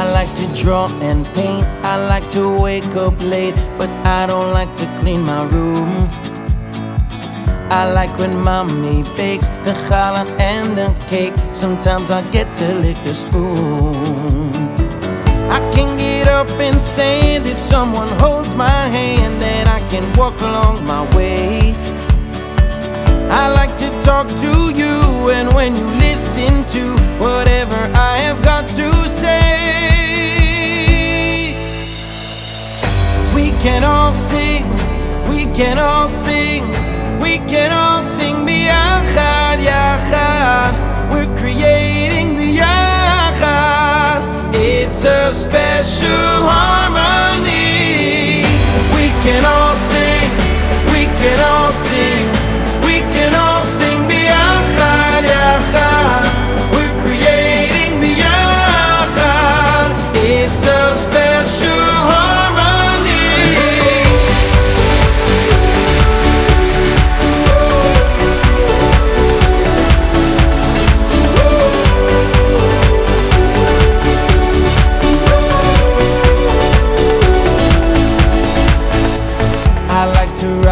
to draw and paint. I like to wake up late, but I don't like to clean my room. I like when mommy bakes the challah and the cake. Sometimes I get to lick the spoon. I can get up and stand if someone holds my hand, then I can walk along my way. I like to talk to you, and when you listen to can all sing, we can all sing, we can all sing b'yachad, yachad. We're creating b'yachad. It's a special harmony.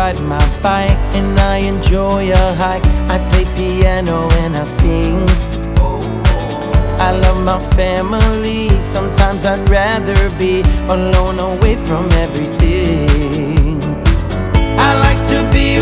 Ride my bike and I enjoy a hike. I play piano and I sing. I love my family. Sometimes I'd rather be alone, away from everything. I like to be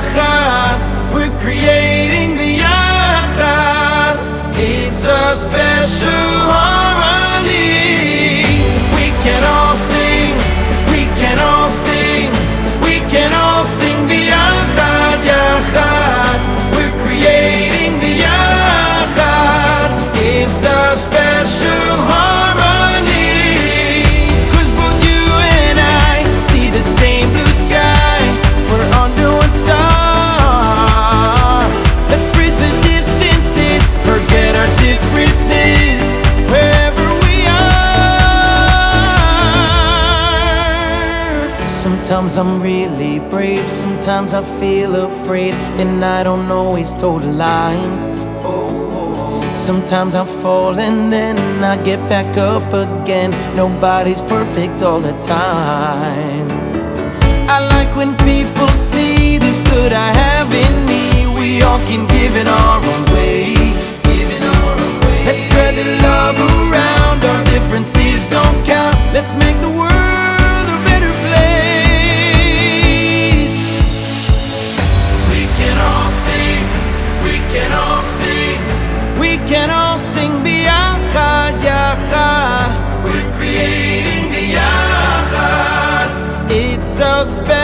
yachad. We're creating b'yachad. It's a special Sometimes I'm really brave, sometimes I feel afraid, and I don't always toe the line. Sometimes I fall and then I get back up again. Nobody's perfect all the time. I like when people see can all sing b'yachad, yachad. We're creating b'yachad. It's a special.